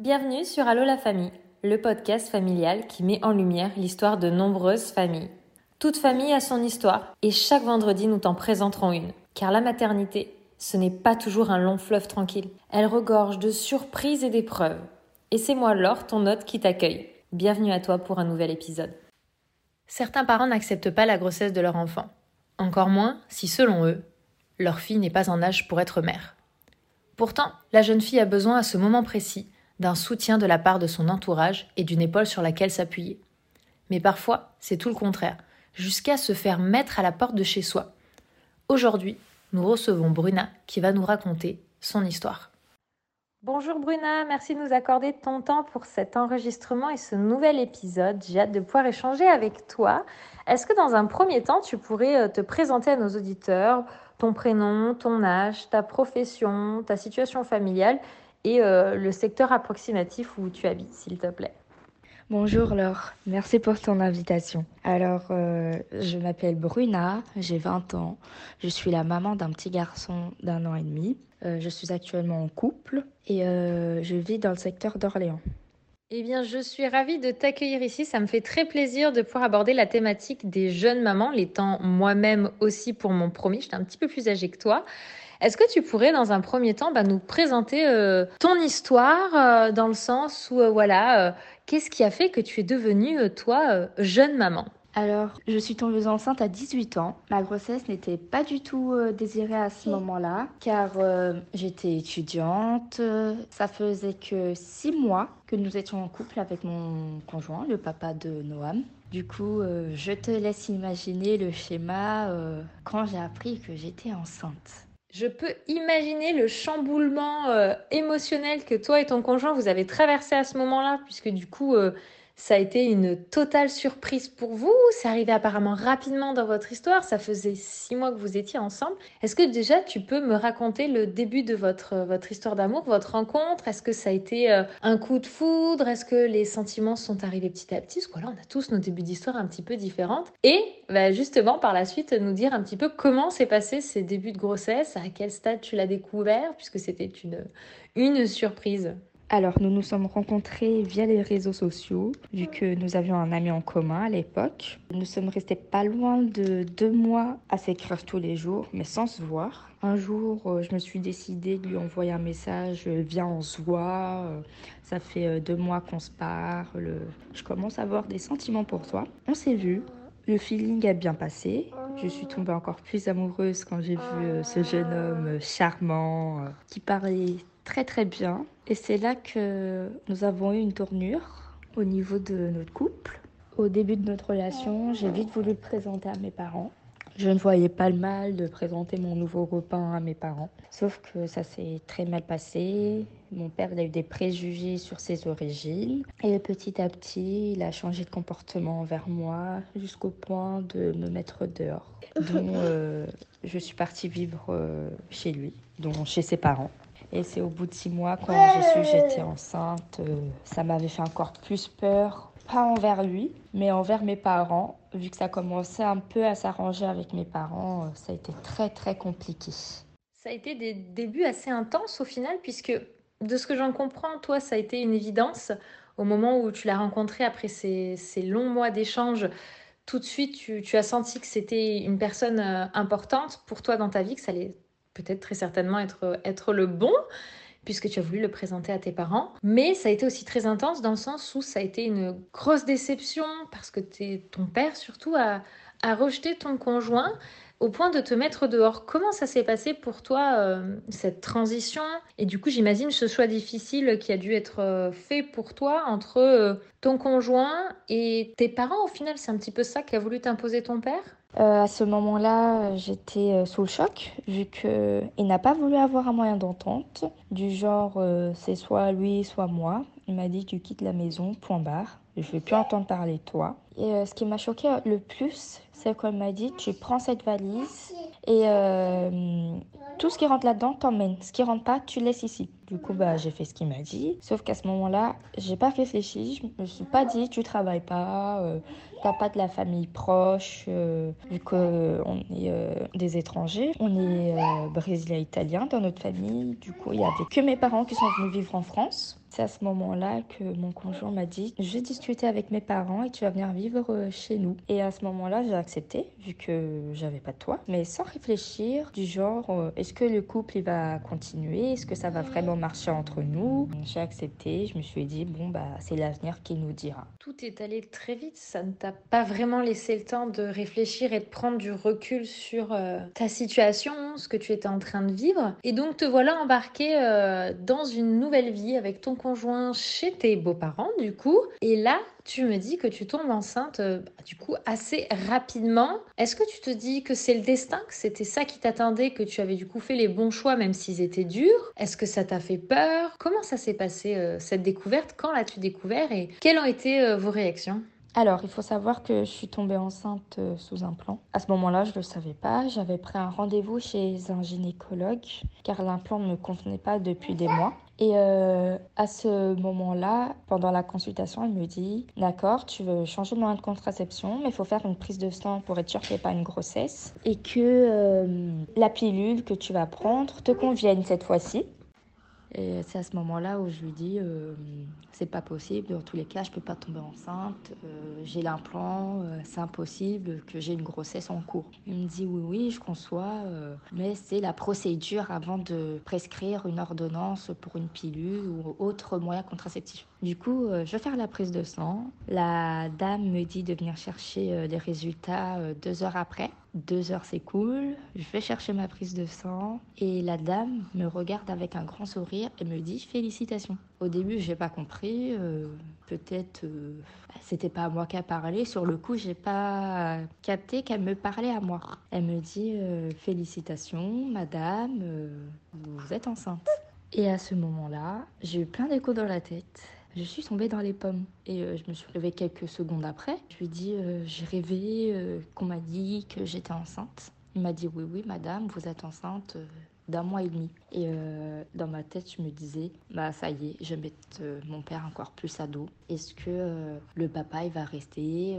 Bienvenue sur Allo la famille, le podcast familial qui met en lumière l'histoire de nombreuses familles. Toute famille a son histoire et chaque vendredi nous t'en présenterons une. Car la maternité, ce n'est pas toujours un long fleuve tranquille. Elle regorge de surprises et d'épreuves. Et c'est moi Laure, ton hôte, qui t'accueille. Bienvenue à toi pour un nouvel épisode. Certains parents n'acceptent pas la grossesse de leur enfant. Encore moins si, selon eux, leur fille n'est pas en âge pour être mère. Pourtant, la jeune fille a besoin à ce moment précis d'un soutien de la part de son entourage et d'une épaule sur laquelle s'appuyer. Mais parfois, c'est tout le contraire, jusqu'à se faire mettre à la porte de chez soi. Aujourd'hui, nous recevons Bruna qui va nous raconter son histoire. Bonjour Bruna, merci de nous accorder ton temps pour cet enregistrement et ce nouvel épisode. J'ai hâte de pouvoir échanger avec toi. Est-ce que dans un premier temps, tu pourrais euh, te présenter à nos auditeurs ton prénom, ton âge, ta profession, ta situation familiale et euh, le secteur approximatif où tu habites, s'il te plaît. Bonjour Laure, merci pour ton invitation. Alors, euh, je m'appelle Bruna, j'ai 20 ans, je suis la maman d'un petit garçon d'un an et demi. Euh, je suis actuellement en couple et je vis dans le secteur d'Orléans. Eh bien, je suis ravie de t'accueillir ici. Ça me fait très plaisir de pouvoir aborder la thématique des jeunes mamans, l'étant moi-même aussi pour mon premier. J'étais un petit peu plus âgée que toi. Est-ce que tu pourrais, dans un premier temps, bah, nous présenter euh, ton histoire euh, dans le sens où, euh, voilà, qu'est-ce qui a fait que tu es devenue, toi, jeune maman? Alors, je suis tombeuse enceinte à 18 ans. Ma grossesse n'était pas du tout désirée à ce moment-là, car j'étais étudiante. Ça faisait que six mois que nous étions en couple avec mon conjoint, le papa de Noam. Du coup, je te laisse imaginer le schéma quand j'ai appris que j'étais enceinte. Je peux imaginer le chamboulement euh, émotionnel que toi et ton conjoint vous avez traversé à ce moment-là, puisque du coup, euh, ça a été une totale surprise pour vous. C'est arrivé apparemment rapidement dans votre histoire? Ça faisait six mois que vous étiez ensemble. Est-ce que déjà tu peux me raconter le début de votre, votre histoire d'amour, votre rencontre? Est-ce que ça a été euh, un coup de foudre? Est-ce que les sentiments sont arrivés petit à petit? Parce que là, on a tous nos débuts d'histoire un petit peu différentes. Et bah, justement, par la suite, nous dire un petit peu comment s'est passé ces débuts de grossesse, à quel stade tu l'as découvert, puisque c'était une, une surprise. Alors, nous nous sommes rencontrés via les réseaux sociaux, vu que nous avions un ami en commun à l'époque. Nous sommes restés pas loin de deux mois à s'écrire tous les jours, mais sans se voir. Un jour, euh, je me suis décidée de lui envoyer un message euh, Viens, on se voit. Euh, ça fait deux mois qu'on se parle. Je commence à avoir des sentiments pour toi. On s'est vu. Le feeling a bien passé. Je suis tombée encore plus amoureuse quand j'ai vu ce jeune homme charmant qui parlait très très bien. Et c'est là que nous avons eu une tournure au niveau de notre couple. Au début de notre relation, j'ai vite voulu le présenter à mes parents. Je ne voyais pas le mal de présenter mon nouveau copain à mes parents. Sauf que ça s'est très mal passé. Mon père a eu des préjugés sur ses origines. Et petit à petit, il a changé de comportement envers moi jusqu'au point de me mettre dehors. Donc, euh, je suis partie vivre euh, chez lui, donc chez ses parents. Et c'est au bout de six mois, quand je suis, j'étais enceinte, euh, ça m'avait fait encore plus peur, pas envers lui, mais envers mes parents. Vu que ça commençait un peu à s'arranger avec mes parents, euh, ça a été très très compliqué. Ça a été des débuts assez intenses au final, puisque de ce que j'en comprends, toi, ça a été une évidence. Au moment où tu l'as rencontré après ces, ces longs mois d'échanges, tout de suite, tu, tu as senti que c'était une personne euh, importante pour toi dans ta vie, que ça allait peut-être très certainement être, être le bon puisque tu as voulu le présenter à tes parents. Mais ça a été aussi très intense dans le sens où ça a été une grosse déception parce que ton père surtout a, a rejeté ton conjoint au point de te mettre dehors. Comment ça s'est passé pour toi, euh, cette transition? Et du coup, j'imagine ce choix difficile qui a dû être euh, fait pour toi entre euh, ton conjoint et tes parents. Au final, c'est un petit peu ça qu'a voulu t'imposer ton père? À ce moment-là, j'étais sous le choc, vu qu'il n'a pas voulu avoir un moyen d'entente, du genre c'est soit lui, soit moi. Il m'a dit tu quittes la maison, point barre. Je ne vais plus entendre parler de toi. Et ce qui m'a choqué le plus, c'est qu'elle m'a dit tu prends cette valise et euh, tout ce qui rentre là-dedans t'emmène. Ce qui rentre pas, tu laisses ici. Du coup, bah, j'ai fait ce qu'il m'a dit. Sauf qu'à ce moment-là, j'ai pas réfléchi. Je me suis pas dit, tu travailles pas, euh, t'as pas de la famille proche, euh, vu qu'on est euh, des étrangers. On est euh, brésilien italien dans notre famille. Du coup, il y avait que mes parents qui sont venus vivre en France. C'est à ce moment-là que mon conjoint m'a dit Je vais discuter avec mes parents et tu vas venir vivre euh, chez nous. Et à ce moment-là, j'ai accepté, vu que j'avais pas de toit, mais sans réfléchir, du genre euh, Est-ce que le couple il va continuer? Est-ce que ça va vraiment marcher entre nous J'ai accepté, je me suis dit Bon, bah, c'est l'avenir qui nous dira. Tout est allé très vite, ça ne t'a pas vraiment laissé le temps de réfléchir et de prendre du recul sur euh, ta situation, ce que tu étais en train de vivre. Et donc te voilà embarqué euh, dans une nouvelle vie avec ton conjoint chez tes beaux-parents du coup. Et là, tu me dis que tu tombes enceinte euh, du coup assez rapidement. Est-ce que tu te dis que c'est le destin, que c'était ça qui t'attendait, que tu avais du coup fait les bons choix même s'ils étaient durs? Est-ce que ça t'a fait peur? Comment ça s'est passé euh, cette découverte? Quand l'as-tu découvert et quelles ont été euh, vos réactions? Alors, il faut savoir que je suis tombée enceinte sous implant. À ce moment-là, je ne le savais pas. J'avais pris un rendez-vous chez un gynécologue car l'implant ne me convenait pas depuis des mois. Et euh, à ce moment-là, pendant la consultation, elle me dit D'accord, tu veux changer de moyen de contraception, mais il faut faire une prise de sang pour être sûr qu'il n'y ait pas une grossesse. Et que euh, la pilule que tu vas prendre te convienne cette fois-ci. Et c'est à ce moment-là où je lui dis euh, c'est pas possible, dans tous les cas, je peux pas tomber enceinte, euh, j'ai l'implant, euh, c'est impossible que j'ai une grossesse en cours. Il me dit oui, oui, je conçois, euh, mais c'est la procédure avant de prescrire une ordonnance pour une pilule ou autre moyen contraceptif. Du coup, je vais faire la prise de sang. La dame me dit de venir chercher les résultats deux heures après. Deux heures, cool. Je vais chercher ma prise de sang et la dame me regarde avec un grand sourire et me dit félicitations. Au début, j'ai pas compris. euh, Peut-être euh, c'était pas à moi qu'elle parlait. Sur le coup, j'ai pas capté qu'elle me parlait à moi. Elle me dit euh, félicitations, madame, euh, vous êtes enceinte. Et à ce moment-là, j'ai eu plein d'échos dans la tête. Je suis tombée dans les pommes et je me suis levée quelques secondes après. Je lui ai dit j'ai rêvé qu'on m'a dit que j'étais enceinte. Il m'a dit oui oui madame vous êtes enceinte d'un mois et demi. Et euh, dans ma tête je me disais bah ça y est je vais mettre euh, mon père encore plus à dos. Est-ce que euh, le papa il va rester?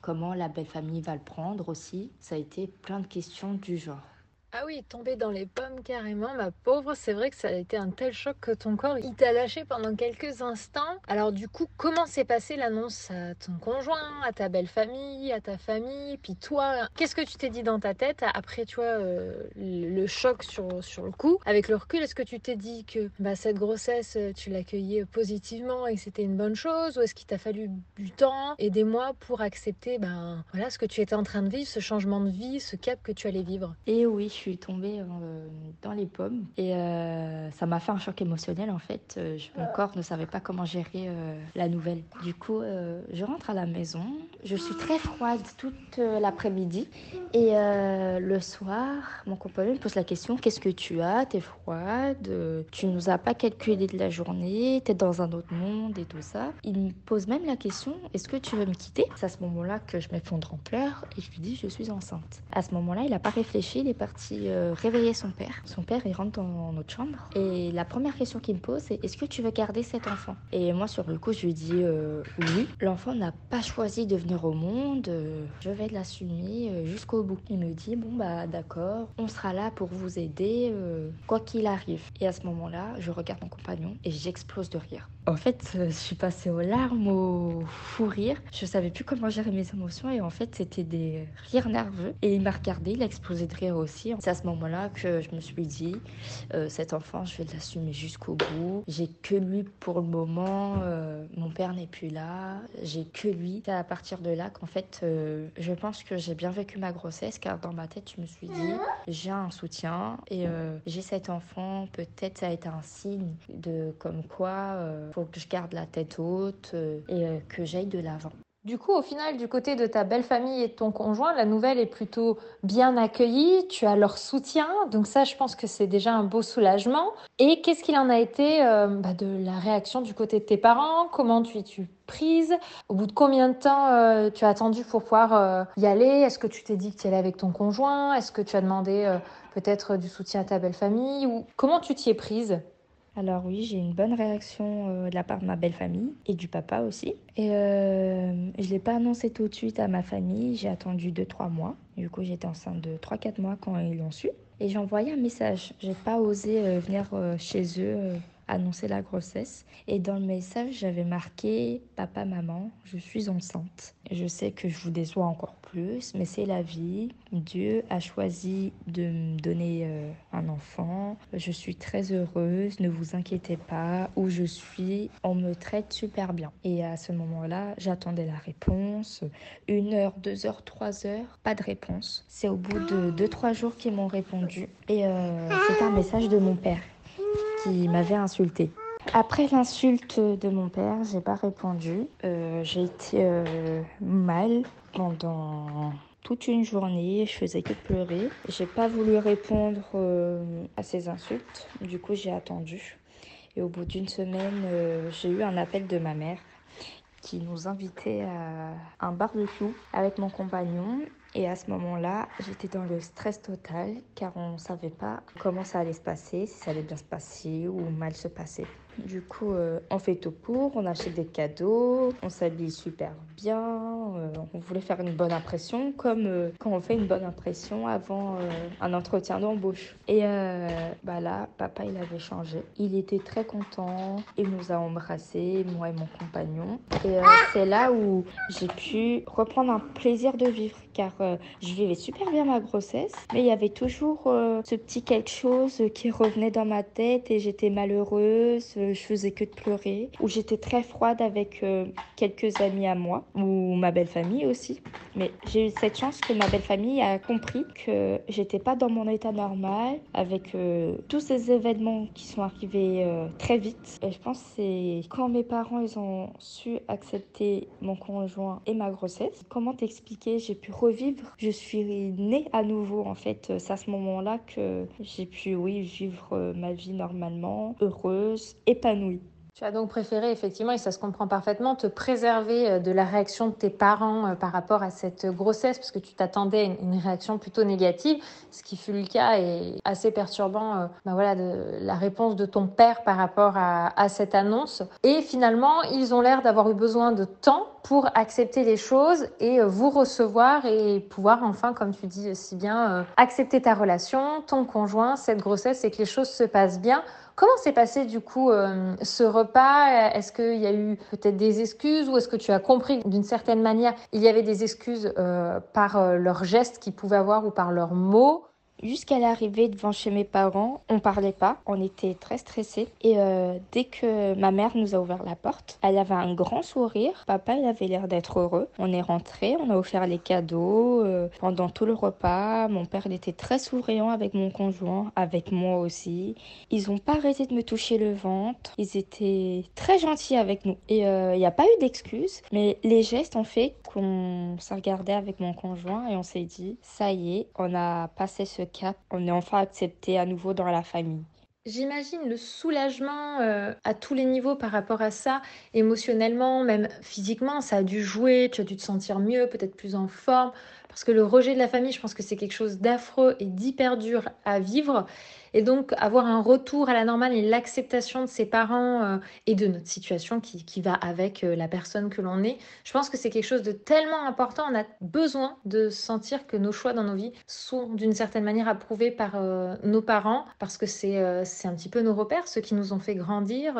Comment la belle famille va le prendre aussi? Ça a été plein de questions du genre. Ah oui, tomber dans les pommes carrément, ma pauvre. C'est vrai que ça a été un tel choc que ton corps, il t'a lâché pendant quelques instants. Alors du coup, comment s'est passée l'annonce à ton conjoint, à ta belle famille, à ta famille, puis toi? Qu'est-ce que tu t'es dit dans ta tête après, tu vois, euh, le choc sur, sur le coup? Avec le recul, est-ce que tu t'es dit que bah, cette grossesse, euh, tu l'accueillais positivement et que c'était une bonne chose Ou est-ce qu'il t'a fallu du temps et des mois pour accepter ben, voilà, ce que tu étais en train de vivre, ce changement de vie, ce cap que tu allais vivre? Et oui, je suis tombée euh, dans les pommes et euh, ça m'a fait un choc émotionnel en fait. Euh, je- mon corps ne savait pas comment gérer la nouvelle. Du coup, je rentre à la maison. Je suis très froide toute l'après-midi et le soir, mon compagnon me pose la question qu'est-ce que tu as? T'es froide? Tu nous as pas calculé de la journée? T'es dans un autre monde et tout ça. Il me pose même la question est-ce que tu veux me quitter? C'est à ce moment-là que je m'effondre en pleurs et je lui dis je suis enceinte. À ce moment-là, il n'a pas réfléchi, il est parti euh, réveiller son père. Son père, il rentre dans notre chambre et la première question qu'il me pose, c'est est-ce que tu veux garder cet enfant? Et moi, sur le coup, je lui dis euh, oui. L'enfant n'a pas choisi de venir au monde, euh, je vais l'assumer jusqu'au bout. Il me dit bon, bah d'accord, on sera là pour vous aider, quoi qu'il arrive. Et à ce moment-là, je regarde mon compagnon et j'explose de rire. En fait, je suis passée aux larmes, au fou rire. Je savais plus comment gérer mes émotions et en fait, c'était des rires nerveux. Et il m'a regardé, il a explosé de rire aussi. C'est à ce moment-là que je me suis dit, euh, cet enfant, je vais l'assumer jusqu'au bout. J'ai que lui pour le moment. euh, mon père n'est plus là. J'ai que lui. C'est à partir de là qu'en fait, euh, je pense que j'ai bien vécu ma grossesse car dans ma tête, je me suis dit, j'ai un soutien et j'ai cet enfant. Peut-être ça a été un signe de comme quoi faut que je garde la tête haute et que j'aille de l'avant. Du coup, au final, du côté de ta belle famille et de ton conjoint, la nouvelle est plutôt bien accueillie. Tu as leur soutien. Donc ça, je pense que c'est déjà un beau soulagement. Et qu'est-ce qu'il en a été euh, bah, de la réaction du côté de tes parents? Comment tu es-tu prise? Au bout de combien de temps euh, tu as attendu pour pouvoir euh, y aller? Est-ce que tu t'es dit que tu allais avec ton conjoint? Est-ce que tu as demandé peut-être du soutien à ta belle famille? Ou comment tu t'y es prise? Alors oui, j'ai une bonne réaction euh, de la part de ma belle famille et du papa aussi. Et euh, je ne l'ai pas annoncé tout de suite à ma famille, j'ai attendu 2-3 mois. Du coup, j'étais enceinte de 3-4 mois quand ils l'ont su. Et j'ai envoyé un message. J'ai pas osé euh, venir chez eux annoncer la grossesse. Et dans le message, j'avais marqué Papa, maman, je suis enceinte. Je sais que je vous déçois encore plus, mais c'est la vie. Dieu a choisi de me donner euh, un enfant. Je suis très heureuse, ne vous inquiétez pas. Où je suis, on me traite super bien. Et à ce moment-là, j'attendais la réponse. Une heure, deux heures, trois heures, pas de réponse. C'est au bout de deux, trois jours qu'ils m'ont répondu. Et euh, c'est un message de mon père m'avait insulté. Après l'insulte de mon père, j'ai pas répondu. Euh, j'ai été euh, mal pendant toute une journée. Je faisais que pleurer. J'ai pas voulu répondre euh, à ces insultes. Du coup, j'ai attendu. Et au bout d'une semaine, j'ai eu un appel de ma mère qui nous invitait à un barbecue avec mon compagnon et à ce moment-là, j'étais dans le stress total car on ne savait pas comment ça allait se passer, si ça allait bien se passer ou mal se passer. Du coup, euh, on fait tout pour, on achète des cadeaux, on s'habille super bien, euh, on voulait faire une bonne impression comme euh, quand on fait une bonne impression avant un entretien d'embauche. Et bah là, papa, il avait changé. Il était très content, il nous a embrassés, moi et mon compagnon. Et c'est là où j'ai pu reprendre un plaisir de vivre car je vivais super bien ma grossesse, mais il y avait toujours ce petit quelque chose qui revenait dans ma tête et j'étais malheureuse je faisais que de pleurer, où j'étais très froide avec euh, quelques amis à moi, ou ma belle famille aussi. Mais j'ai eu cette chance que ma belle famille a compris que j'étais pas dans mon état normal avec euh, tous ces événements qui sont arrivés euh, très vite. Et je pense que c'est quand mes parents ils ont su accepter mon conjoint et ma grossesse. Comment t'expliquer? J'ai pu revivre. Je suis née à nouveau en fait. C'est à ce moment-là que j'ai pu oui vivre ma vie normalement, heureuse Tu as donc préféré, effectivement, et ça se comprend parfaitement, te préserver euh, de la réaction de tes parents euh, par rapport à cette grossesse, parce que tu t'attendais à une réaction plutôt négative, ce qui fut le cas et assez perturbant, ben voilà, de la réponse de ton père par rapport à, à cette annonce. Et finalement, ils ont l'air d'avoir eu besoin de temps pour accepter les choses et vous recevoir et pouvoir enfin, comme tu dis si bien, accepter ta relation, ton conjoint, cette grossesse et que les choses se passent bien. Comment s'est passé du coup euh, ce repas? Est-ce qu'il y a eu peut-être des excuses ou est-ce que tu as compris d'une certaine manière il y avait des excuses euh, par euh, leurs gestes qu'ils pouvaient avoir ou par leurs mots? Jusqu'à l'arrivée devant chez mes parents, on parlait pas, on était très stressés. Et euh, dès que ma mère nous a ouvert la porte, elle avait un grand sourire. Papa, il avait l'air d'être heureux. On est rentré, on a offert les cadeaux euh, pendant tout le repas. Mon père, il était très souriant avec mon conjoint, avec moi aussi. Ils ont pas arrêté de me toucher le ventre. Ils étaient très gentils avec nous. Et euh, il n'y a pas eu d'excuses, mais les gestes ont fait qu'on s'est regardé avec mon conjoint et on s'est dit, ça y est, on a passé ce cap, on est enfin accepté à nouveau dans la famille. J'imagine le soulagement euh, à tous les niveaux par rapport à ça, émotionnellement, même physiquement, ça a dû jouer, tu as dû te sentir mieux, peut-être plus en forme, parce que le rejet de la famille, je pense que c'est quelque chose d'affreux et d'hyper dur à vivre. Et donc, avoir un retour à la normale et l'acceptation de ses parents euh, et de notre situation qui, qui va avec euh, la personne que l'on est, je pense que c'est quelque chose de tellement important. On a besoin de sentir que nos choix dans nos vies sont d'une certaine manière approuvés par euh, nos parents parce que c'est un petit peu nos repères, ceux qui nous ont fait grandir,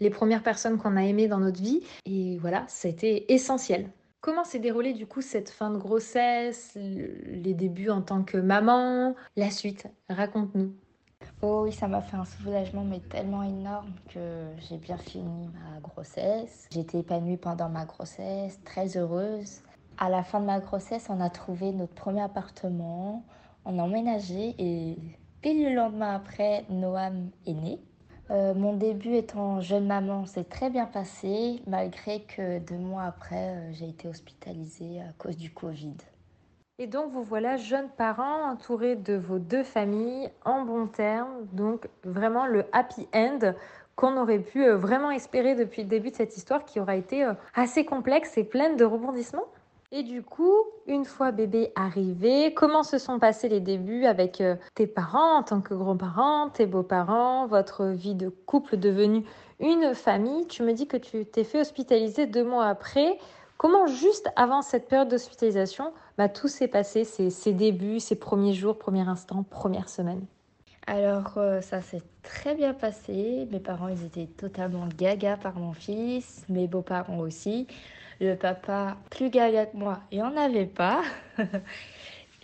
les premières personnes qu'on a aimées dans notre vie. Et voilà, ça a été essentiel. Comment s'est déroulée du coup cette fin de grossesse, les débuts en tant que maman, la suite Raconte-nous. Oh oui, ça m'a fait un soulagement, mais tellement énorme que j'ai bien fini ma grossesse. J'étais épanouie pendant ma grossesse, très heureuse. À la fin de ma grossesse, on a trouvé notre premier appartement, on a emménagé et pile le lendemain après, Noam est né. Euh, mon début étant jeune maman s'est très bien passé, malgré que deux mois après, euh, j'ai été hospitalisée à cause du Covid. Et donc vous voilà jeunes parents entourés de vos deux familles en bon terme, donc vraiment le happy end qu'on aurait pu euh, vraiment espérer depuis le début de cette histoire qui aura été assez complexe et pleine de rebondissements. Et du coup, une fois bébé arrivé, comment se sont passés les débuts avec euh, tes parents en tant que grands-parents, tes beaux-parents, votre vie de couple devenue une famille? Tu me dis que tu t'es fait hospitaliser deux mois après. Comment juste avant cette période d'hospitalisation, bah, tout s'est passé, ces, débuts, ces premiers jours, premier instant, première semaine? Alors euh, ça s'est très bien passé. Mes parents, ils étaient totalement gaga par mon fils, mes beaux-parents aussi. Le papa, plus gaga que moi, il en avait pas.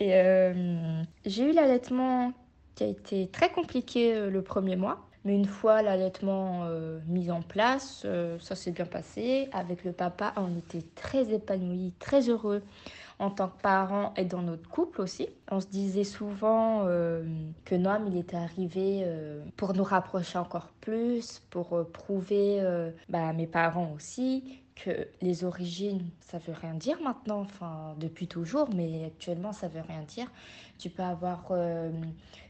Euh, j'ai eu l'allaitement qui a été très compliqué euh, le premier mois. Mais une fois l'allaitement mis en place, ça s'est bien passé. Avec le papa, on était très épanouis, très heureux en tant que parents et dans notre couple aussi. On se disait souvent que Noam, il était arrivé pour nous rapprocher encore plus, pour prouver bah, à mes parents aussi que les origines, ça veut rien dire maintenant, enfin depuis toujours, mais actuellement ça veut rien dire. Tu peux avoir euh,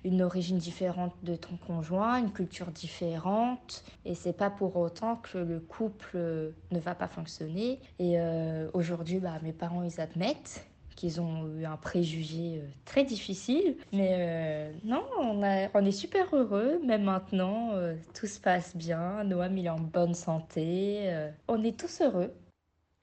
une origine différente de ton conjoint, une culture différente, et c'est pas pour autant que le couple ne va pas fonctionner. Et euh, aujourd'hui, bah, mes parents ils admettent qu'ils ont eu un préjugé euh, très difficile. Mais non, on, est super heureux. Même maintenant, tout se passe bien. Noam, il est en bonne santé. on est tous heureux.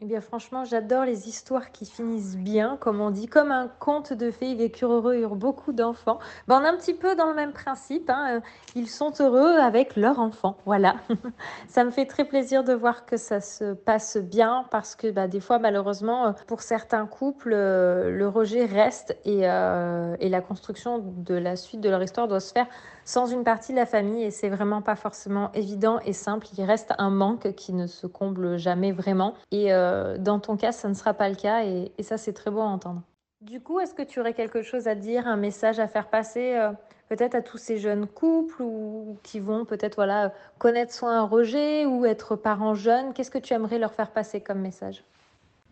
Eh bien, franchement, j'adore les histoires qui finissent bien, comme on dit, comme un conte de fées. Ils vécurent heureux, eurent beaucoup d'enfants. Ben, on est un petit peu dans le même principe. Hein. Euh, ils sont heureux avec leur enfant. Voilà. ça me fait très plaisir de voir que ça se passe bien parce que bah, des fois, malheureusement, euh, pour certains couples, euh, le rejet reste et la construction de la suite de leur histoire doit se faire sans une partie de la famille et c'est vraiment pas forcément évident et simple. Il reste un manque qui ne se comble jamais vraiment et euh, dans ton cas, ça ne sera pas le cas et, ça c'est très beau à entendre. Du coup, est-ce que tu aurais quelque chose à dire, un message à faire passer euh, peut-être à tous ces jeunes couples ou qui vont peut-être voilà connaître soit un rejet ou être parents jeunes? Qu'est-ce que tu aimerais leur faire passer comme message?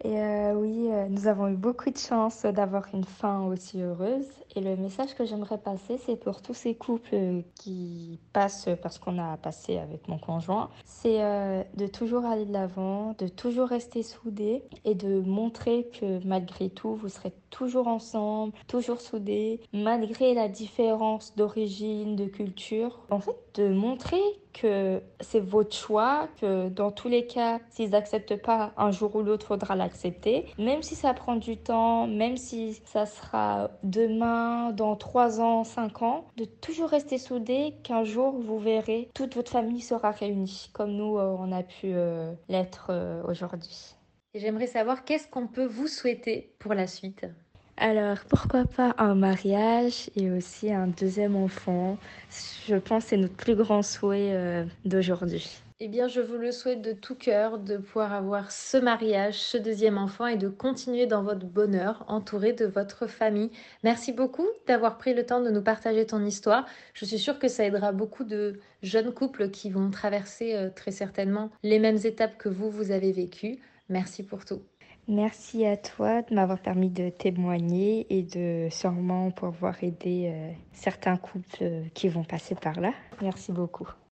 Et euh, oui, euh, nous avons eu beaucoup de chance d'avoir une fin aussi heureuse. Et le message que j'aimerais passer, c'est pour tous ces couples qui passent parce qu'on a passé avec mon conjoint, c'est euh, de toujours aller de l'avant, de toujours rester soudés et de montrer que malgré tout, vous serez toujours ensemble, toujours soudés, malgré la différence d'origine, de culture. En fait, de montrer que c'est votre choix, que dans tous les cas, s'ils n'acceptent pas, un jour ou l'autre, faudra l'accepter. Même si ça prend du temps, même si ça sera demain, dans 3 ans, 5 ans, de toujours rester soudés, qu'un jour, vous verrez, toute votre famille sera réunie, comme nous, euh, on a pu euh, l'être euh, aujourd'hui. J'aimerais savoir qu'est-ce qu'on peut vous souhaiter pour la suite? Alors, pourquoi pas un mariage et aussi un deuxième enfant? Je pense que c'est notre plus grand souhait euh, d'aujourd'hui. Eh bien, je vous le souhaite de tout cœur de pouvoir avoir ce mariage, ce deuxième enfant et de continuer dans votre bonheur, entouré de votre famille. Merci beaucoup d'avoir pris le temps de nous partager ton histoire. Je suis sûre que ça aidera beaucoup de jeunes couples qui vont traverser euh, très certainement les mêmes étapes que vous, vous avez vécues. Merci pour tout. Merci à toi de m'avoir permis de témoigner et de sûrement pouvoir aider euh, certains couples qui vont passer par là. Merci beaucoup.